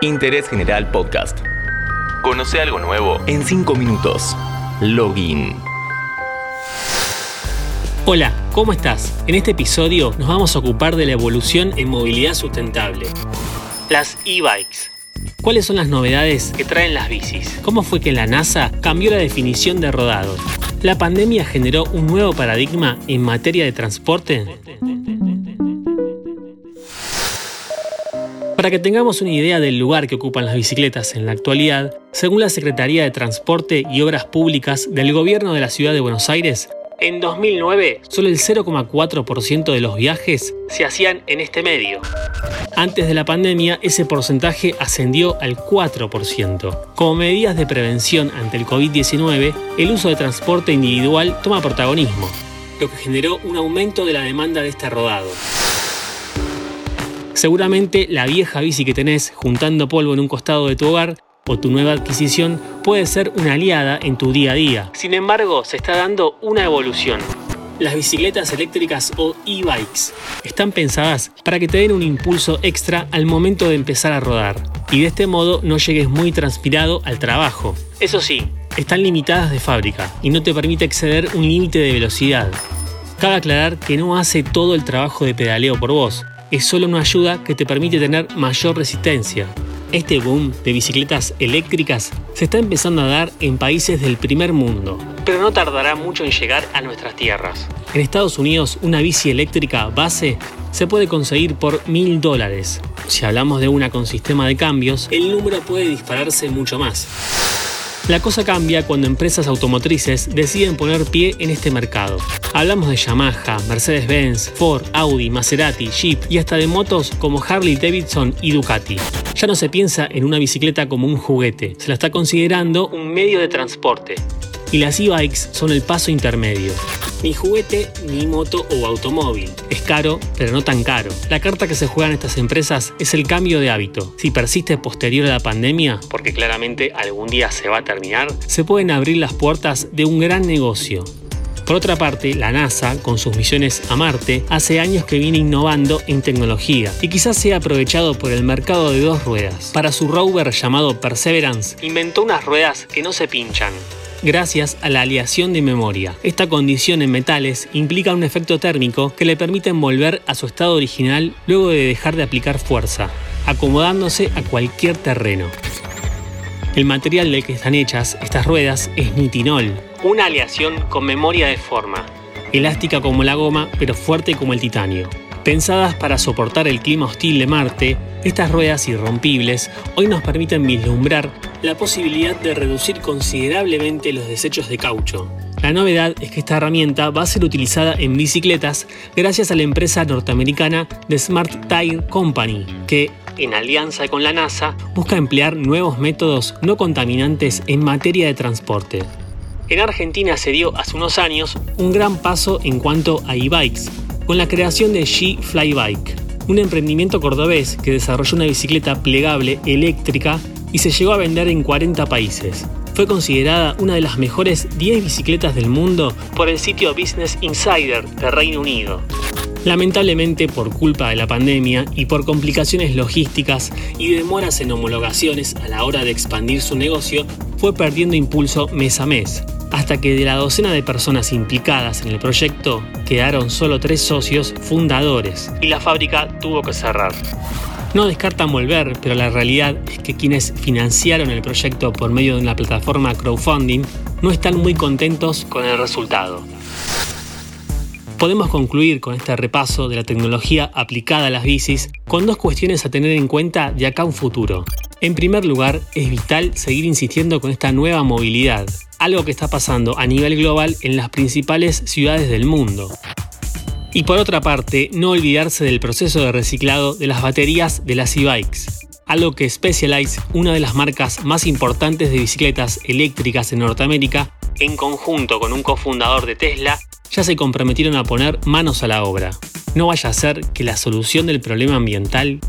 Interés General Podcast. Conoce algo nuevo en 5 minutos. Login. Hola, ¿cómo estás? En este episodio nos vamos a ocupar de la evolución en movilidad sustentable. Las e-bikes. ¿Cuáles son las novedades que traen las bicis? ¿Cómo fue que la NASA cambió la definición de rodado? ¿La pandemia generó un nuevo paradigma en materia de transporte? Para que tengamos una idea del lugar que ocupan las bicicletas en la actualidad, según la Secretaría de Transporte y Obras Públicas del Gobierno de la Ciudad de Buenos Aires, en 2009 solo el 0,4% de los viajes se hacían en este medio. Antes de la pandemia ese porcentaje ascendió al 4%. Como medidas de prevención ante el COVID-19, el uso de transporte individual toma protagonismo, lo que generó un aumento de la demanda de este rodado. Seguramente la vieja bici que tenés juntando polvo en un costado de tu hogar o tu nueva adquisición puede ser una aliada en tu día a día. Sin embargo, se está dando una evolución. Las bicicletas eléctricas o e-bikes están pensadas para que te den un impulso extra al momento de empezar a rodar y de este modo no llegues muy transpirado al trabajo. Eso sí, están limitadas de fábrica y no te permite exceder un límite de velocidad. Cabe aclarar que no hace todo el trabajo de pedaleo por vos, es solo una ayuda que te permite tener mayor resistencia. Este boom de bicicletas eléctricas se está empezando a dar en países del primer mundo, pero no tardará mucho en llegar a nuestras tierras. En Estados Unidos, una bici eléctrica base se puede conseguir por mil dólares. Si hablamos de una con sistema de cambios, el número puede dispararse mucho más. La cosa cambia cuando empresas automotrices deciden poner pie en este mercado. Hablamos de Yamaha, Mercedes-Benz, Ford, Audi, Maserati, Jeep y hasta de motos como Harley Davidson y Ducati. Ya no se piensa en una bicicleta como un juguete, se la está considerando un medio de transporte. Y las e-bikes son el paso intermedio. Ni juguete, ni moto o automóvil. Es caro, pero no tan caro. La carta que se juegan estas empresas es el cambio de hábito. Si persiste posterior a la pandemia, porque claramente algún día se va a terminar, se pueden abrir las puertas de un gran negocio. Por otra parte, la NASA, con sus misiones a Marte, hace años que viene innovando en tecnología y quizás sea aprovechado por el mercado de dos ruedas. Para su rover llamado Perseverance, inventó unas ruedas que no se pinchan, gracias a la aleación de memoria. Esta condición en metales implica un efecto térmico que le permite volver a su estado original luego de dejar de aplicar fuerza, acomodándose a cualquier terreno. El material del que están hechas estas ruedas es nitinol, una aleación con memoria de forma, elástica como la goma pero fuerte como el titanio. Pensadas para soportar el clima hostil de Marte, estas ruedas irrompibles hoy nos permiten vislumbrar la posibilidad de reducir considerablemente los desechos de caucho. La novedad es que esta herramienta va a ser utilizada en bicicletas gracias a la empresa norteamericana The Smart Tire Company, que, en alianza con la NASA, busca emplear nuevos métodos no contaminantes en materia de transporte. En Argentina se dio hace unos años un gran paso en cuanto a e-bikes, con la creación de G Flybike, un emprendimiento cordobés que desarrolló una bicicleta plegable eléctrica y se llegó a vender en 40 países. Fue considerada una de las mejores 10 bicicletas del mundo por el sitio Business Insider de Reino Unido. Lamentablemente, por culpa de la pandemia y por complicaciones logísticas y demoras en homologaciones a la hora de expandir su negocio, fue perdiendo impulso mes a mes, hasta que de la docena de personas implicadas en el proyecto quedaron solo tres socios fundadores y la fábrica tuvo que cerrar. No descartan volver, pero la realidad es que quienes financiaron el proyecto por medio de una plataforma crowdfunding no están muy contentos con el resultado. Podemos concluir con este repaso de la tecnología aplicada a las bicis con dos cuestiones a tener en cuenta de acá a un futuro. En primer lugar, es vital seguir insistiendo con esta nueva movilidad, algo que está pasando a nivel global en las principales ciudades del mundo. Y por otra parte, no olvidarse del proceso de reciclado de las baterías de las e-bikes, algo que Specialized, una de las marcas más importantes de bicicletas eléctricas en Norteamérica, en conjunto con un cofundador de Tesla, ya se comprometieron a poner manos a la obra. No vaya a ser que la solución del problema ambiental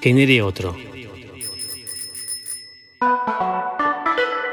genere otro.